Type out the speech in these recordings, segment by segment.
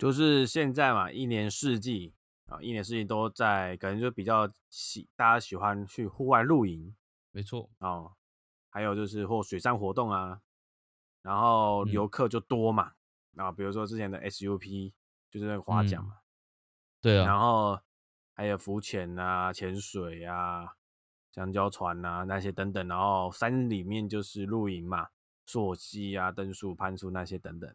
就是现在嘛，一年四季啊，一年四季都在，可能就比较喜大家喜欢去户外露营没错，哦，还有就是或水上活动啊，然后游客就多嘛，啊，比如说之前的 SUP 就是那个划桨嘛，对啊，然。后还有浮潜啊、潜水啊、香蕉船啊那些等等，然后山里面就是露营嘛，溯溪啊、登树、攀树那些等等。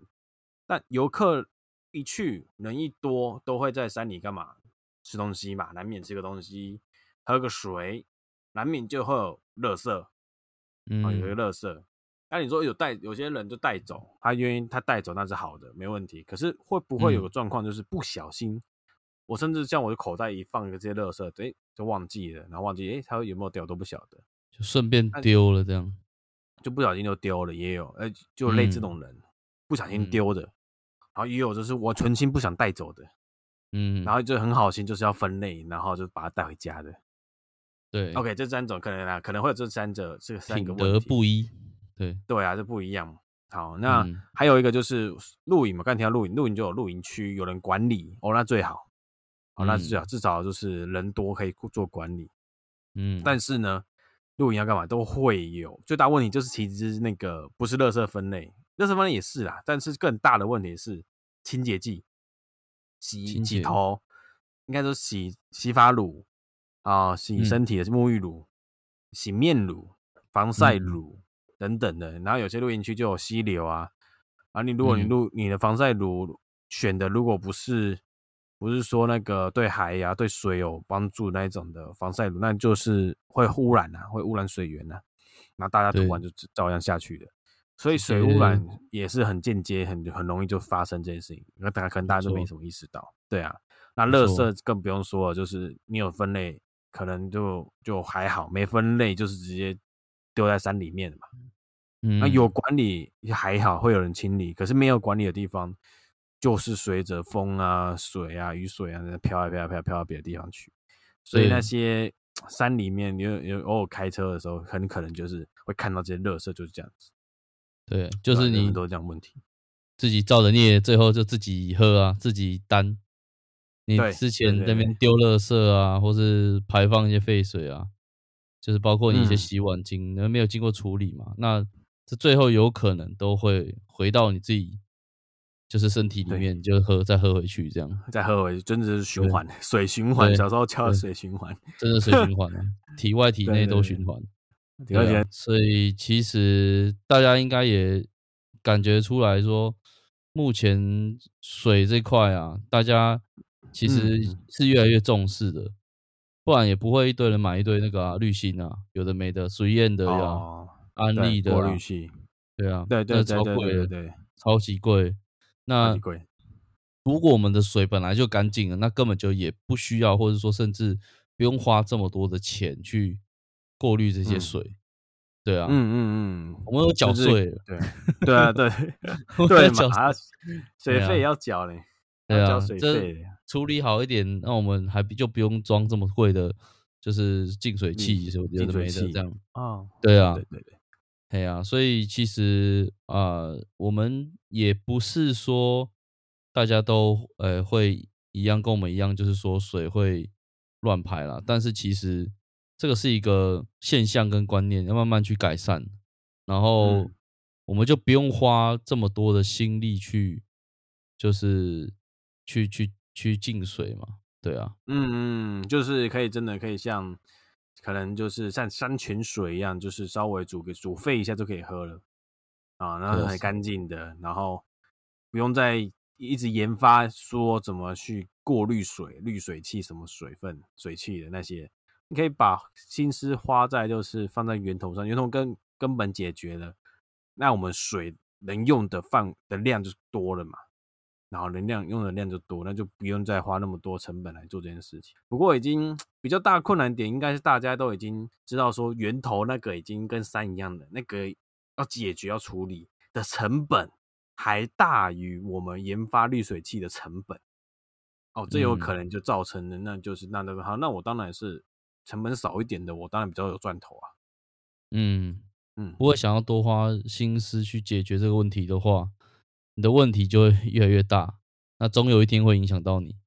但游客一去人一多，都会在山里干嘛？吃东西嘛，难免吃个东西，喝个水，难免就会有垃圾啊，有一个嗯，垃圾。那你说有带，有些人就带走，他愿意他带走那是好的，没问题。可是会不会有个嗯状况，就是不小心，我甚至像我的口袋一放一个这些垃圾，哎，就忘记了，然后忘记，哎，他有没有掉都不晓得，就顺便丢了这样。就不小心就丢了，也有，呃，就类这嗯种人不小心嗯丢的，然后也有就是我存心不想带走的，嗯，然后就很好心就是要分类，然后就把它带回家的。对 OK，这三种可能啊，可能会有这三者这三个问题。不一，对，对啊，这不一样。好，那嗯还有一个就是露营嘛，刚才提到露营，露营就有露营区，有人管理哦，那最好。好，那最好嗯至少就是人多可以做管理。嗯，但是呢，露营要干嘛都会有最大问题就是其实那个不是垃圾分类，垃圾分类也是啦，但是更大的问题是清洁剂、洗洗头，应该说洗洗发乳啊、洗嗯。身体的沐浴乳、洗面乳、防晒嗯。乳等等的。然后有些露营区就有溪流啊，啊，你如果你嗯。露你的防晒乳选的如果不是不是说那个对海呀、对水有帮助那一种的防晒乳，那就是会污染啊，会污染水源啊，那大家涂完就照样下去的。所以水污染也是很间接、很很容易就发生这件事情。那大家可能大家都没没什么意识到，对啊。那垃圾更不用说了，就是你有分类，可能就就还好；没分类就是直接丢在山里面嘛。嗯，那有管理还好，会有人清理，可是没有管理的地方，就是随着风啊、水啊、雨水啊，那飘啊飘啊飘啊飘到别的地方去。所以那些山里面，有有偶尔开车的时候，很可能就是会看到这些垃圾，就是这样子。对，就是你很多这样问题。自己造的孽，最后就自己喝啊，自己担。你之前那边丢垃圾啊，或是排放一些废水啊，就是包括你一些嗯洗碗巾，那没有经过处理嘛，那这最后有可能都会回到你自己，就是身体里对面，就喝再喝回去，这样再喝回去，真的是循对环，水循环。小时候教的水循环，真的水循环啊，体外体内都循环。对啊，所以其实大家应该也感觉出来说，目前水这块啊，大家其实是越来越重视的，不然也不会一堆人买一堆那个啊滤芯啊，有的没的，水燕的呀、哦，安利的、滤，芯，对啊，对对超贵的，对对对，超级贵。那贵。如果我们的水本来就干净了，那根本就也不需要，或者说甚至不用花这么多的钱去过滤这些嗯水。对啊，嗯嗯嗯，我们都缴就是税了，对对啊对 对嘛，还要水费也要缴嘞，还对啊要交，水这费。处理好一点，那我们还不就不用装这么贵的，就是净水器什么有的净水器没的这样。哦，对啊对，对对，对呀、所以其实啊、呃我们也不是说大家都呃会一样跟我们一样，就是说水会乱排啦。但是其实这个是一个现象跟观念，要慢慢去改善。然后嗯我们就不用花这么多的心力去，就是去去去进水嘛。对啊，嗯嗯，就是可以真的可以像，可能就是像山泉水一样，就是稍微煮个煮沸一下就可以喝了啊，然后对啊是很干净的，然后不用再一直研发说怎么去过滤水、滤水器什么水分、水汽的那些，你可以把心思花在就是放在源头上，源头根根本解决了，那我们水能用的范的量就多了嘛。然后能量用的量就多，那就不用再花那么多成本来做这件事情。不过已经比较大困难点，应该是大家都已经知道说源头那个已经跟山一样的，那个要解决要处理的成本还大于我们研发滤水器的成本。哦，这有可能就造成了，那就是那那个好，那我当然是成本少一点的，我当然比较有赚头啊。嗯，嗯，不会想要多花心思去解决这个问题的话，你的问题就会越来越大。那总有一天会影响到你，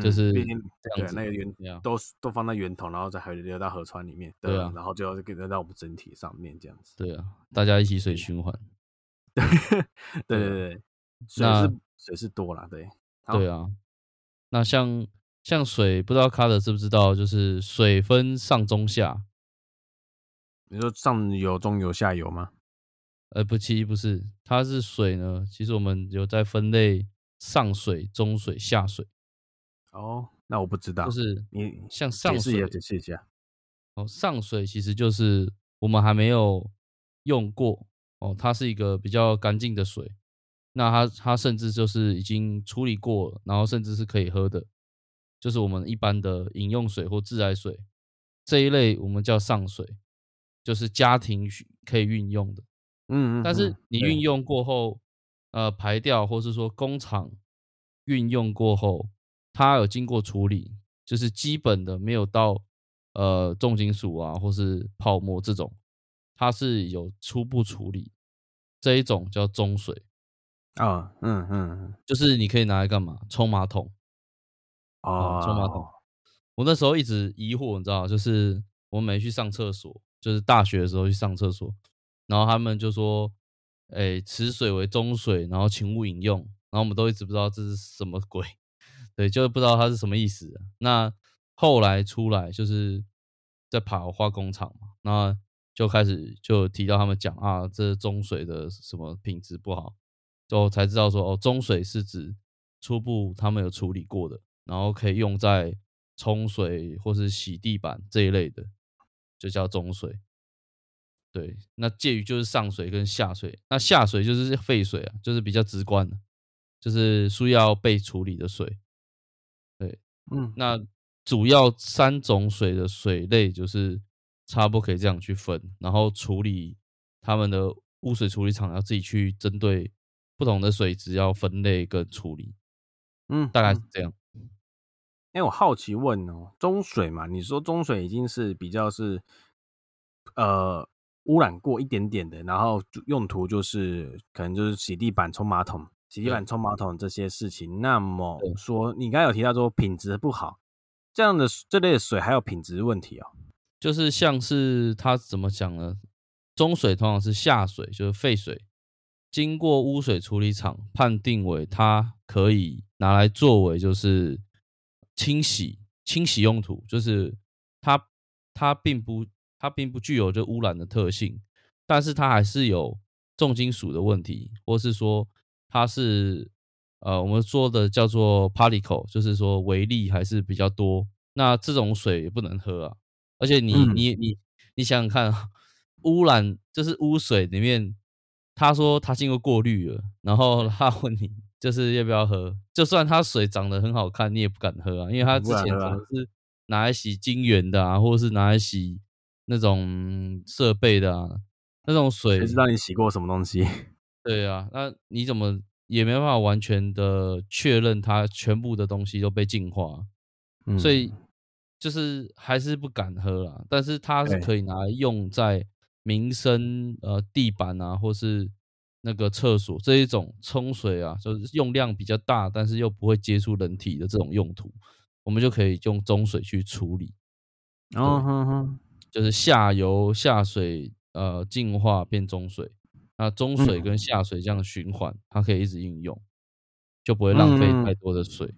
就嗯是毕竟对。那个源都都放在源头，然后再还流到河川里面，对啊然后就流到我们整体上面这样子。对啊，大家一起水循环。对对对啊对对，水那是水是多了，对，好对啊，那像像水，不知道卡德知不知道，就是水分上中下，你说上游、中游、下游吗？呃，不，其实不是，它是水呢。其实我们有在分类上水、中水、下水，哦，那我不知道，就是你像上水解释一下。哦，上水其实就是我们还没有用过哦，它是一个比较干净的水，那它它甚至就是已经处理过了，然后甚至是可以喝的，就是我们一般的饮用水或自来水这一类，我们叫上水，就是家庭可以运用的。嗯嗯，但是你运用过后，呃，排掉或是说工厂运用过后，它有经过处理，就是基本的没有到呃重金属啊或是泡沫这种，它是有初步处理，这一种叫中水，啊，嗯嗯嗯，就是你可以拿来干嘛？冲马桶。哦，冲马桶我那时候一直疑惑，你知道，就是我每去上厕所，就是大学的时候去上厕所，然后他们就说，哎、此水为中水，然后请勿饮用，然后我们都一直不知道这是什么鬼，对，就是不知道它是什么意思、那后来出来就是在跑化工厂嘛，那就开始就提到他们讲啊，这中水的什么品质不好，就才知道说哦，中水是指初步他们有处理过的，然后可以用在冲水或是洗地板这一类的，就叫中水。对，那介于就是上水跟下水，那下水就是废水啊，就是比较直观的，就是需要被处理的水。对嗯，那主要三种水的水类就是差不多可以这样去分，然后处理他们的污水处理厂要自己去针对不同的水质要分类跟处理，嗯，大概嗯是这样。哎、我好奇问哦，中水嘛，你说中水已经是比较是呃污染过一点点的，然后就用途就是可能就是洗地板、冲马桶、洗地板、冲马桶这些事情。那么对说，你刚才有提到说品质不好，这样的这类的水还有品质问题哦。就是像是它怎么讲呢？中水通常是下水，就是废水，经过污水处理厂判定为它可以拿来作为就是清洗清洗用途，就是它它并不它并不具有这污染的特性，但是它还是有重金属的问题，或是说它是呃我们说的叫做 particle，就是说微粒还是比较多，那这种水也不能喝啊。而且你嗯你你你想想看啊，污染就是污水里面，他说他经过过滤了，然后他问你就是要不要喝，就算它水长得很好看，你也不敢喝啊，因为它之前可能是拿来洗晶圆的啊，或者是拿来洗那种设备的啊，那种水谁知道你洗过什么东西？对啊，那你怎么也没办法完全的确认它全部的东西都被净化，嗯所以就是还是不敢喝啦。但是它是可以拿来用在民生呃地板啊，或是那个厕所这一种冲水啊，就是用量比较大，但是又不会接触人体的这种用途，我们就可以用中水去处理，哦哼哼，就是下游下水呃净化变中水，那中水嗯。跟下水这样循环，它可以一直应用，就不会浪费嗯太多的水。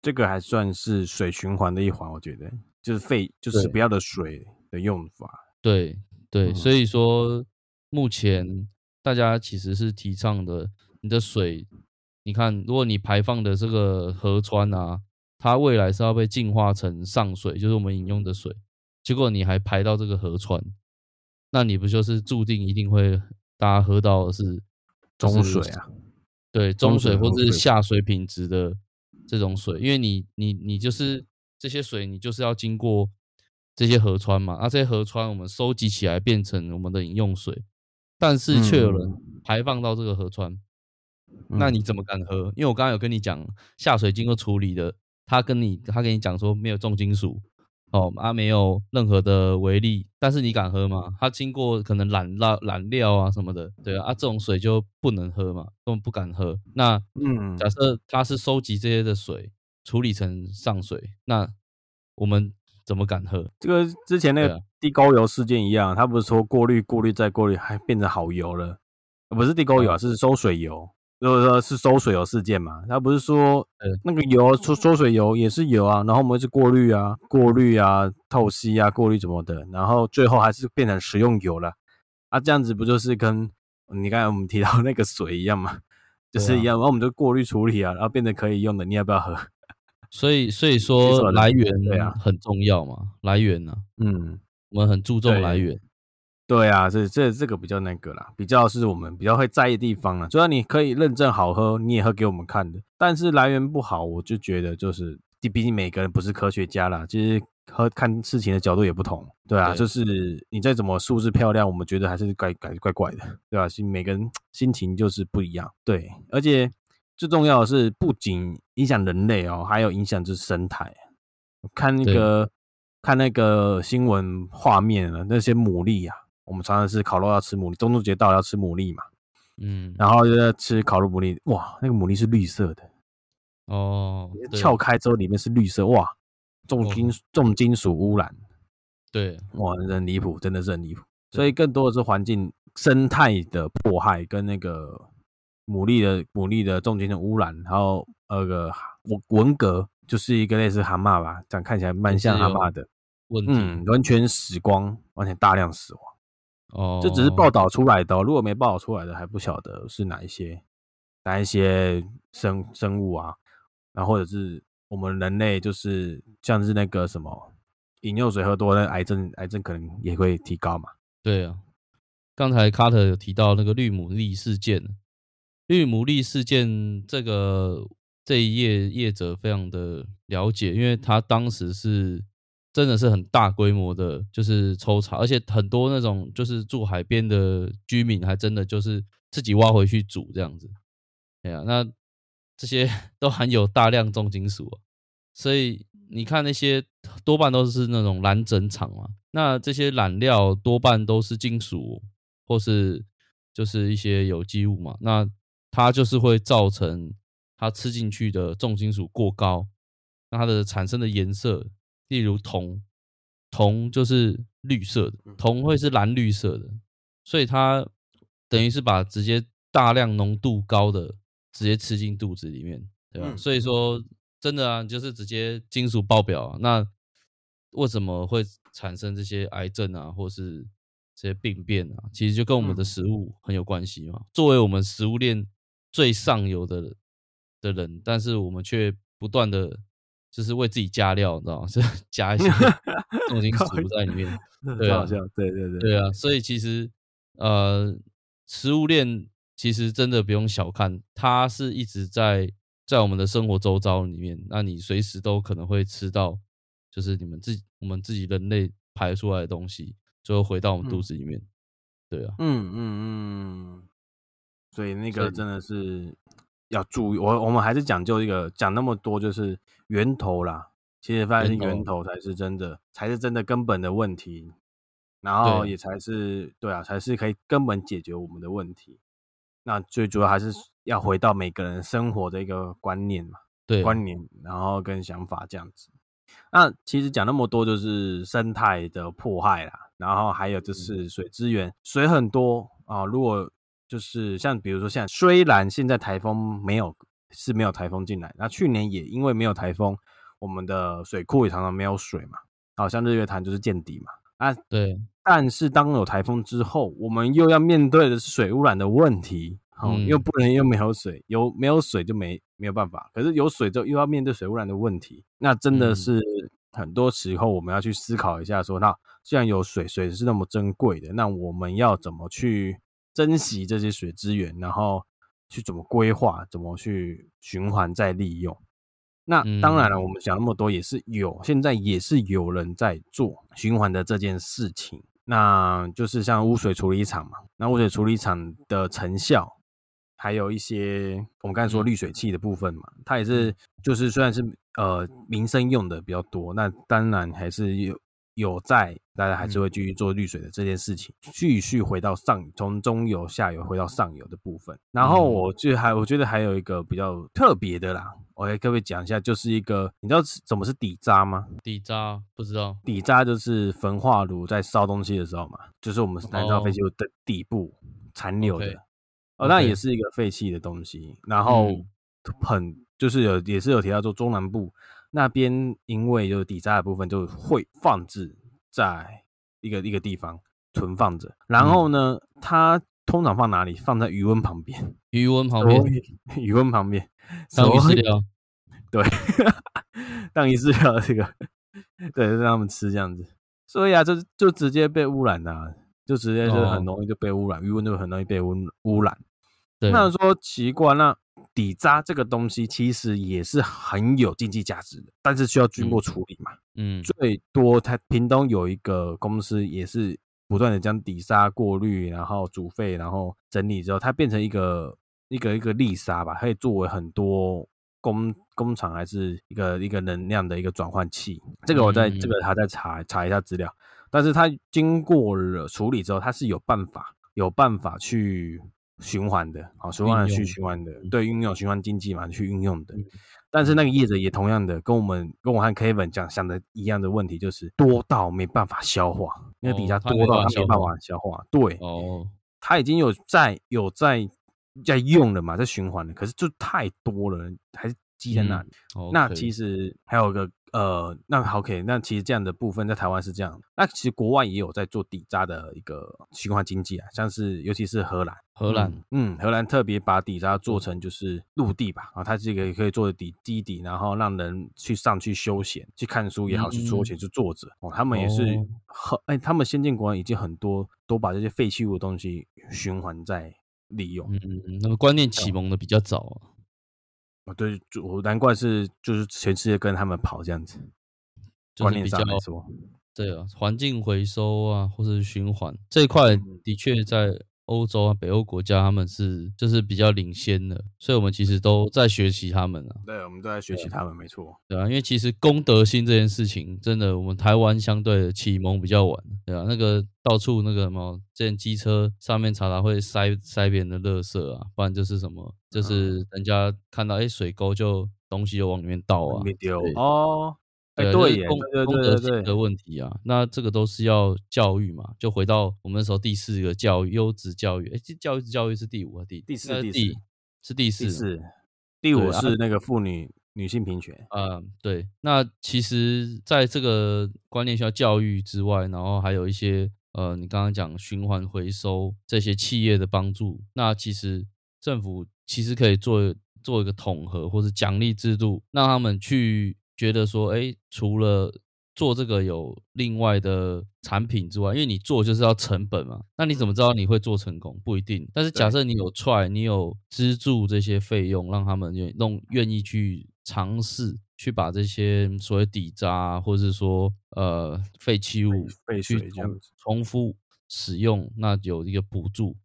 这个还算是水循环的一环，我觉得就是废就是不要的水的用法。对对，嗯。所以说目前大家其实是提倡的，你的水，你看，如果你排放的这个河川啊，它未来是要被净化成上水，就是我们饮用的水，结果你还排到这个河川，那你不就是注定一定会大家喝到的是就是中水啊，对中水或者是下水品质的这种水，因为你你你就是这些水，你就是要经过这些河川嘛，那、这些河川我们收集起来变成我们的饮用水，但是却有人排放到这个河川，那嗯你怎么敢喝？因为我刚刚有跟你讲，下水经过处理的，他跟你他跟你讲说没有重金属哦，啊没有任何的微粒，但是你敢喝吗？它经过可能染料、染料啊什么的，对啊，啊这种水就不能喝嘛，根本不敢喝。那嗯假设他是收集这些的水，处理成上水，那我们怎么敢喝？这个之前那个地沟油事件一样，他不是说过滤、过滤再过滤，还变成好油了？呃不是地沟油啊，是收水油。就是说是收水油事件嘛，他不是说呃那个油收收水油也是油啊，然后我们是过滤啊、过滤啊、透析啊、过滤什么的，然后最后还是变成食用油了啊，这样子不就是跟你刚才我们提到那个水一样吗？就是一样，然后我们就过滤处理啊，然后变得可以用的，你要不要喝？所以所以说来源对啊很重要嘛，来源呢、嗯，我们很注重来源。对啊，这这这个比较那个啦，比较是我们比较会在意的地方啦。虽然你可以认证好喝，你也喝给我们看的，但是来源不好，我就觉得就是，毕竟每个人不是科学家啦，其实和看事情的角度也不同。对啊，对就是你再怎么数字漂亮，我们觉得还是怪怪怪怪的，对吧、心每个人心情就是不一样。对，而且最重要的是，不仅影响人类哦，还有影响就是生态。看那对个看那个新闻画面了，那些牡蛎啊。我们常常是烤肉要吃牡蛎，中秋节到了要吃牡蛎嘛，嗯，然后就在吃烤肉牡蛎，哇，那个牡蛎是绿色的，哦，撬开之后里面是绿色，哇，重金重金属污染，对，哇，很离谱，真的是很离谱。所以更多的是环境生态的迫害跟那个牡蛎的牡蛎的重金属污染，然后那个文文革就是一个类似蛤蟆吧，这样看起来蛮像蛤蟆的，嗯，完全死光，完全大量死亡。哦，这只是报道出来的、哦，如果没报道出来的，还不晓得是哪一些哪一些生生物啊，然后或者是我们人类，就是像是那个什么饮用水喝多了，癌症癌症可能也会提高嘛。对啊，刚才卡特有提到那个绿牡蛎事件，绿牡蛎事件这个这一页业者非常的了解，因为他当时是真的是很大规模的，就是抽查，而且很多那种就是住海边的居民，还真的就是自己挖回去煮这样子。哎呀、那这些 都含有大量重金属、啊，所以你看那些多半都是那种染整厂嘛，那这些染料多半都是金属或是就是一些有机物嘛，那它就是会造成它吃进去的重金属过高，那它的产生的颜色，例如铜，铜就是绿色的，铜会是蓝绿色的，所以它等于是把直接大量浓度高的直接吃进肚子里面，对吧？嗯所以说真的啊，就是直接金属爆表啊，那为什么会产生这些癌症啊，或是这些病变啊？其实就跟我们的嗯食物很有关系嘛。作为我们食物链最上游的的人，但是我们却不断的就是为自己加料，你知道吗？是加一些 重金属在里面。对啊对对对，对啊，所以其实呃，食物链其实真的不用小看，它是一直在在我们的生活周遭里面，那你随时都可能会吃到，就是你们自己我们自己人类排出来的东西，最后回到我们肚嗯子里面。对啊，嗯嗯嗯，所以那个真的是要注意，我我们还是讲究一个讲那么多，就是源头啦。其实发现源头才是真的，才是真的根本的问题，然后也才是对啊，才是可以根本解决我们的问题。那最主要还是要回到每个人生活的一个观念嘛，观念，然后跟想法这样子。那其实讲那么多，就是生态的迫害啦，然后还有嗯就是水资源，水很多啊。如果就是像比如说像，虽然现在台风没有是没有台风进来，那去年也因为没有台风，我们的水库也常常没有水嘛，好像日月潭就是见底嘛。啊，对，但是当有台风之后，我们又要面对的是水污染的问题，哦，嗯又不能又没有水，有没有水就没没有办法。可是有水之后又要面对水污染的问题，那真的嗯是很多时候我们要去思考一下说那既然有水，水是那么珍贵的，那我们要怎么去珍惜这些水资源，然后去怎么规划，怎么去循环再利用。那当然了，嗯我们讲那么多也是有，现在也是有人在做循环的这件事情。那就是像污水处理厂嘛，那污水处理厂的成效，还有一些我们刚才说嗯滤水器的部分嘛，它也是就是虽然是呃民生用的比较多，那当然还是有有在大家还是会继续做滤水的这件事情，继续回到上从中游下游回到上游的部分。然后我就还我觉得还有一个比较特别的啦，我给各位讲一下，就是一个你知道什么是底渣吗？底渣不知道，底渣就是焚化炉在烧东西的时候嘛，就是我们燃烧废弃物的底部残留的。哦，那也是一个废弃的东西，然后很就是有也是有提到说中南部那边，因为有底渣的部分就会放置在一个一个地方存放着，然后呢，它通常放哪里？放在余温旁边，余温旁边，余温旁边，当鱼饲料，对，当鱼饲料这个，对，让他们吃这样子，所以啊，就就直接被污染了。就直接就很容易就被污染，余温就很容易被污污染。那说奇怪，那底渣这个东西其实也是很有经济价值的，但是需要经过处理嘛。嗯，最多它屏东有一个公司也是不断的将底沙过滤，然后煮沸，然后整理之后，它变成一个一个一个砾沙吧，可以作为很多工工厂还是一个一个能量的一个转换器。这个我在这个还在查查一下资料。但是它经过了处理之后，它是有办法有办法去循环的，好循环去循环的，对，运用循环经济嘛去运用的。但是那个业者也同样的跟我们跟我和 Kevin 讲想的一样的问题，就是多到没办法消化，那个底下多到他没办法消化。对，哦，他已经有在有在在用了嘛，在循环了，可是就太多了，还是积在那里。那其实还有一个。呃，那 OK，那其实这样的部分在台湾是这样。那其实国外也有在做底渣的一个循环经济啊，像是尤其是荷兰，荷兰，嗯，荷兰特别把底渣做成就是陆地吧，啊，它这个可以做底基底，然后让人去上去休闲、去看书也好，去休闲去坐着哦。他们也是很哎，他们先进国家已经很多都把这些废弃物的东西循环在利用，嗯嗯，那个观念启蒙的比较早啊。哦，对，就难怪是就是全世界跟他们跑这样子，观念上来说，对啊，环境回收啊，或者循环这一块，的确在。欧洲啊，北欧国家他们是就是比较领先的，所以我们其实都在学习他们啊。对，我们都在学习他们，没错。对啊，因为其实公德心这件事情，真的我们台湾相对的启蒙比较晚，对啊，那个到处那个什么，这机车上面常常会塞塞别人的垃圾啊，不然就是什么，就是人家看到哎水沟就东西就往里面倒啊，丢哦。对，对，公公德心的问题啊，那这个都是要教育嘛，就回到我们那时候第四个教育，优质教育。哎，这教育教育是第五啊第第四，第是第四，四，第五是那个妇女女性平权。嗯，对。那其实在这个观念需要教育之外，然后还有一些呃，你刚刚讲循环回收这些企业的帮助，那其实政府其实可以做做一个统合或者奖励制度，让他们去。觉得说，哎，除了做这个有另外的产品之外，因为你做就是要成本嘛，那你怎么知道你会做成功？不一定。但是假设你有 try，你有资助这些费用，让他们愿弄愿意去尝试，去把这些所谓底渣或者是说呃废弃物去重复使用，那有一个补助，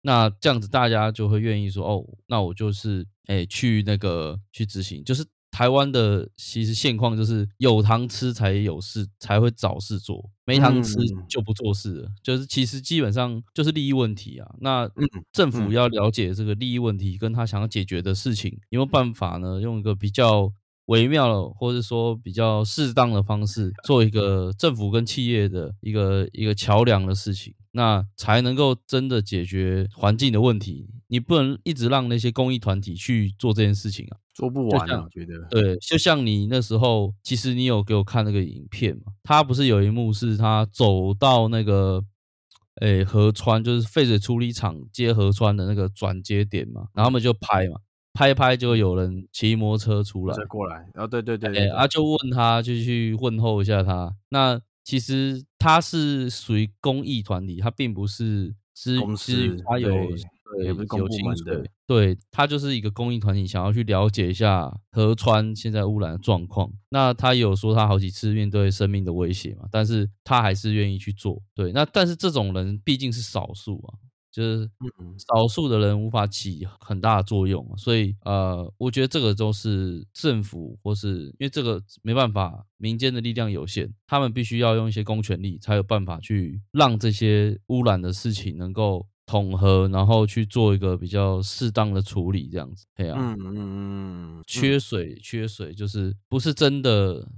那这样子大家就会愿意说，哦，那我就是哎去那个去执行，就是。台湾的其实现况就是有糖吃才有事，才会找事做；没糖吃就不做事了。就是其实基本上就是利益问题啊。那政府要了解这个利益问题，跟他想要解决的事情，有没有办法呢？用一个比较微妙或者说比较适当的方式，做一个政府跟企业的一个一个桥梁的事情，那才能够真的解决环境的问题。你不能一直让那些公益团体去做这件事情啊。做不完，我觉得对，就像你那时候，其实你有给我看那个影片嘛？他不是有一幕是他走到那个，诶河川，就是废水处理厂接河川的那个转接点嘛，然后他们就拍嘛，拍拍就有人骑摩托车出来，再过来，然后对对对，啊就问他，就去问候一下他。那其实他是属于公益团体，他并不是资资，他有。也不是公部门的，对他就是一个公益团体，想要去了解一下河川现在污染的状况。那他有说他好几次面对生命的威胁嘛，但是他还是愿意去做。对，那但是这种人毕竟是少数啊。就是嗯。少数的人无法起很大的作用，所以呃，我觉得这个都是政府或是因为这个没办法，民间的力量有限，他们必须要用一些公权力才有办法去让这些污染的事情能够统合，然后去做一个比较适当的处理，这样子。对啊，嗯嗯嗯嗯，缺水，缺水就是不是真的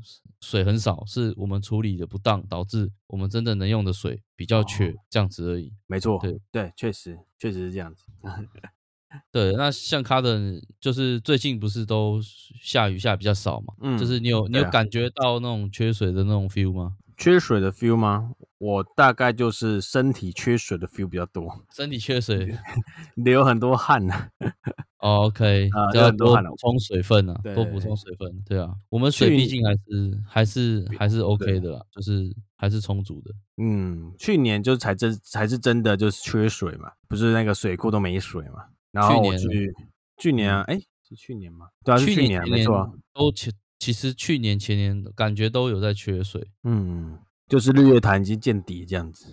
水很少，是我们处理的不当，导致我们真的能用的水比较缺，哦这样子而已。没错，对对，确实确实是这样子。对，那像卡登就是最近不是都下雨下比较少嘛，嗯就是你有你有感觉到那种缺水的那种 feel 吗？缺水的 feel 吗？我大概就是身体缺水的 feel 比较多，身体缺水 流很多汗呢。哦，OK，啊流很多汗了多补充水分啊，对多补充水分。对啊，我们水去毕竟还是还是还是 OK 的啦，就是还是充足的。嗯，去年就才真才是真的就是缺水嘛，不是那个水库都没水嘛。然后我去年去去年啊，哎、是去年吗？对啊，是去年没错啊。都其其实去年前年感觉都有在缺水。嗯，就是日月潭已经见底这样子。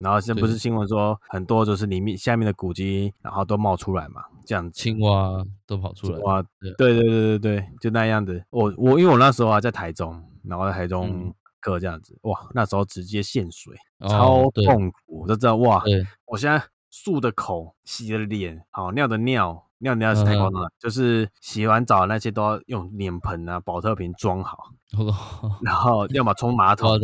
然后现在不是新闻说很多就是里面下面的古迹，然后都冒出来嘛，这样子。青蛙都跑出来，哇，对对对对对对，就那样子。我我因为我那时候啊在台中，然后在台中嗯课这样子，哇，那时候直接限水，哦超痛苦。我就知道哇，我现在漱的口，洗的脸，好尿的尿，尿尿是太夸嗯张了，就是洗完澡那些都要用脸盆啊、保特瓶装好，然后 要么冲马桶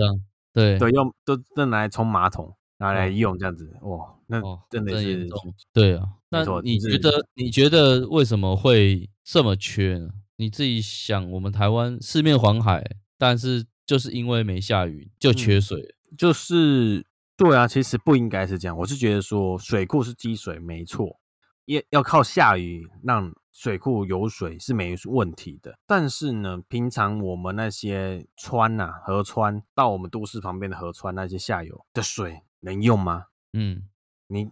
对对，用都都拿来冲马桶，拿来用这样子，哇，那哦，真的是。对啊，那你觉得你觉得为什么会这么缺呢？你自己想，我们台湾四面环海，但是就是因为没下雨就缺嗯水了。就是对啊，其实不应该是这样。我是觉得说水库是积水没错，也要靠下雨让水库有水是没问题的。但是呢，平常我们那些川呐、河川到我们都市旁边的河川那些下游的水能用吗？嗯，你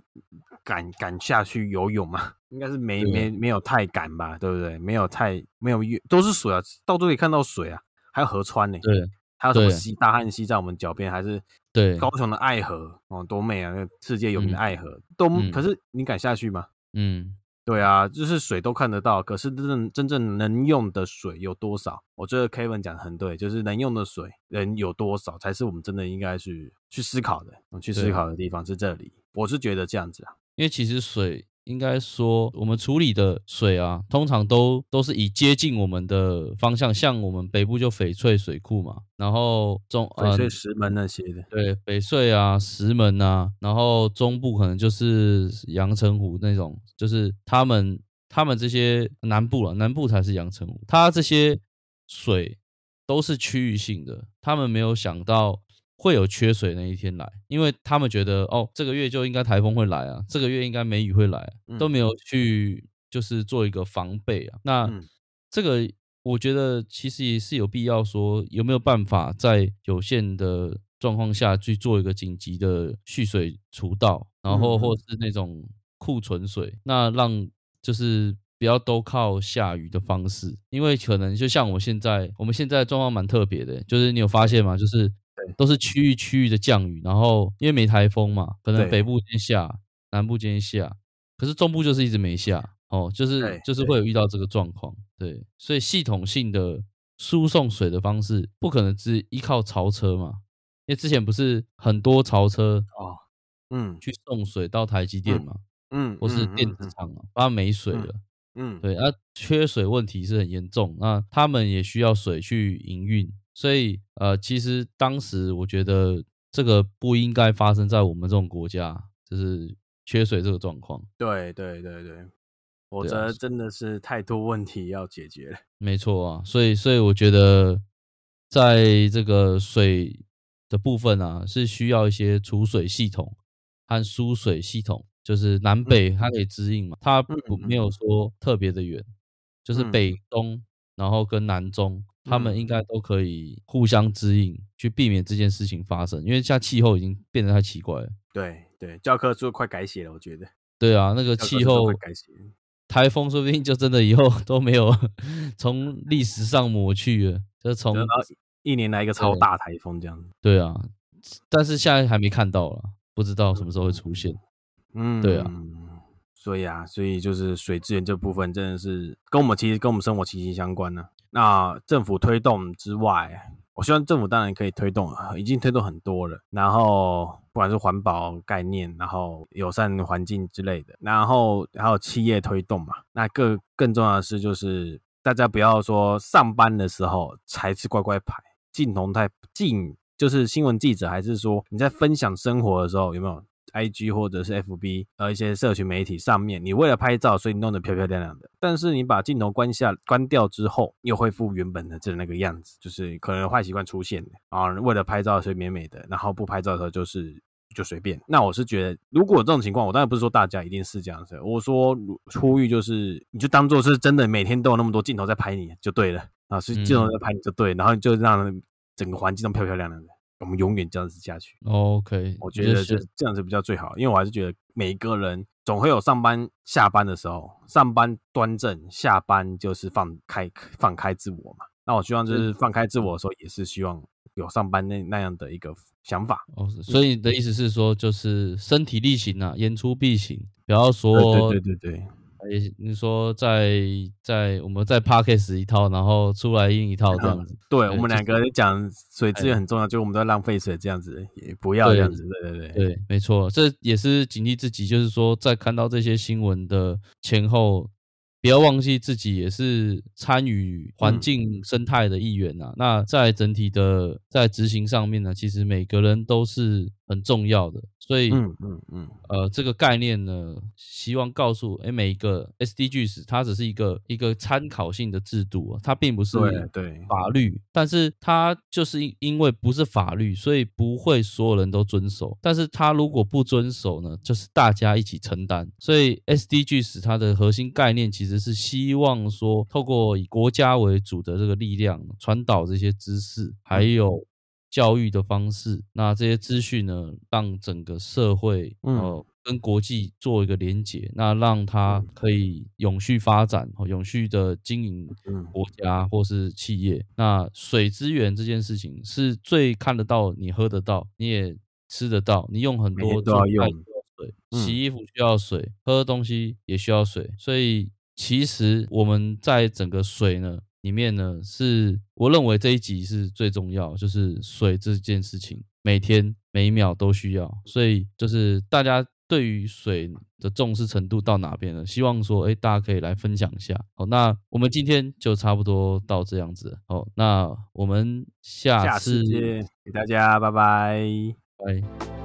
敢敢下去游泳吗？应该是没没没有太敢吧，对不对？没有太没有越都是水啊，到处可以看到水啊，还有河川呢、对还有什么对西大汉溪在我们脚边，还是对，高雄的爱河哦，多美啊！那个世界有名的嗯爱河，都嗯可是你敢下去吗？嗯，对啊，就是水都看得到，可是真正真正能用的水有多少？我觉得 Kevin 讲的很对，就是能用的水人有多少，才是我们真的应该去去思考的，嗯去思考的地方是这里。我是觉得这样子啊，因为其实水应该说我们处理的水啊，通常都都是以接近我们的方向，像我们北部就翡翠水库嘛，然后中呃翡翠石门那些的，对，翡翠啊、石门啊，然后中部可能就是阳澄湖那种，就是他们他们这些南部了，南部才是阳澄湖，它这些水都是区域性的，他们没有想到会有缺水那一天来，因为他们觉得哦，这个月就应该台风会来啊，这个月应该梅雨会来啊、都嗯没有。去就是做一个防备啊。那、嗯。这个我觉得其实也是有必要说，有没有办法在有限的状况下去做一个紧急的蓄水除道，然后嗯或是那种库存水，那让就是不要都靠下雨的方式，因为可能就像我们现在，我们现在的状况蛮特别的，就是你有发现吗？就是对都是区域区域的降雨，然后因为没台风嘛，可能北部先下，南部先下，可是中部就是一直没下。哦，就是就是会有。遇到这个状况，对，所以系统性的输送水的方式不可能只依靠槽车嘛，因为之前不是很多槽车啊，嗯。去送水到台积电嘛，嗯，或是嗯电子，厂嘛，把它没水了，嗯，嗯对，那、缺水问题是很严重，那他们也需要水去营运，所以呃，其实当时我觉得这个不应该发生在我们这种国家，就是缺水这个状况。对对对对，否则真的是太多问题要解决了。没错啊，所以所以我觉得，在这个水的部分啊，是需要一些储水系统和输水系统，就是南北它可以支应嘛，它不没有说特别的远，就是嗯北东，然后跟南中，他们嗯应该都可以互相指引，去避免这件事情发生，因为现在气候已经变得太奇怪了。对对，教科书快改写了，我觉得对啊，那个气候改写。台风说不定就真的以后 都没有从历史上抹去了，就从一年来一个超大台风这样子。对啊，但是现在还没看到了，不知道什么时候会出现。嗯，对啊，所以啊，所以就是水资源这部分真的是跟我们其实跟我们生活息息相关呢。那政府推动之外，我希望政府当然可以推动，已经推动很多了。然后不管是环保概念，然后友善环境之类的，然后还有企业推动嘛。那更更重要的是，就是大家不要说上班的时候才是乖乖牌，镜头太近，就是新闻记者，还是说你在分享生活的时候有没有？I G 或者是 F B，呃，一些社群媒体上面，你为了拍照，所以你弄得漂漂亮亮的。但是你把镜头关下、关掉之后，又恢复原本的这那个样子，就是可能坏习惯出现啊。为了拍照，所以美美的，然后不拍照的时候就是就随便。那我是觉得，如果这种情况，我当然不是说大家一定是这样子，我说呼吁就是，你就当做是真的，每天都有那么多镜头在拍你就对了啊，是镜头在拍你就对，然后就让整个环境都漂漂亮亮的。我们永远这样子下去。OK，我觉得就是这样子比较最好，因为我还是觉得每一个人总会有上班下班的时候，上班端正，下班就是放开放开自我嘛。那我希望就是放开自我的时候，也是希望有上班那那样的一个想法。哦，所以你的意思是说，就是身体力行啊，言出必行，不要说对对对对。也你说在在我们在 Parkes 一套，然后出来印一套这样子。对我们两个讲水资源很重要，就我们都在浪费水这样子，也不要这样子。对对对，对，没错，这也是警惕自己，就是说在看到这些新闻的前后。不要忘记自己也是参与环境生态的一员呐。那在整体的在执行上面呢，其实每个人都是很重要的。所以，嗯嗯嗯，呃，这个概念呢，希望告诉哎每一个 SDGs，它只是一个一个参考性的制度，啊它并不是对法律。但是它就是因为不是法律，所以不会所有人都遵守。但是它如果不遵守呢，就是大家一起承担。所以 SDGs 它的核心概念其实。是希望说，透过以国家为主的这个力量传导这些知识，还有教育的方式，那这些资讯呢，让整个社会呃跟国际做一个连结，那让它可以永续发展，永续的经营国家或是企业。那水资源这件事情是最看得到，你喝得到，你也吃得到，你用很多都要用水，洗衣服需要水，喝东西也需要水，所以。其实我们在整个水呢里面呢，是我认为这一集是最重要，就是水这件事情，每天每一秒都需要。所以就是大家对于水的重视程度到哪边了？希望说，哎，大家可以来分享一下。好，那我们今天就差不多到这样子。好，那我们下次见，给大家拜拜，拜。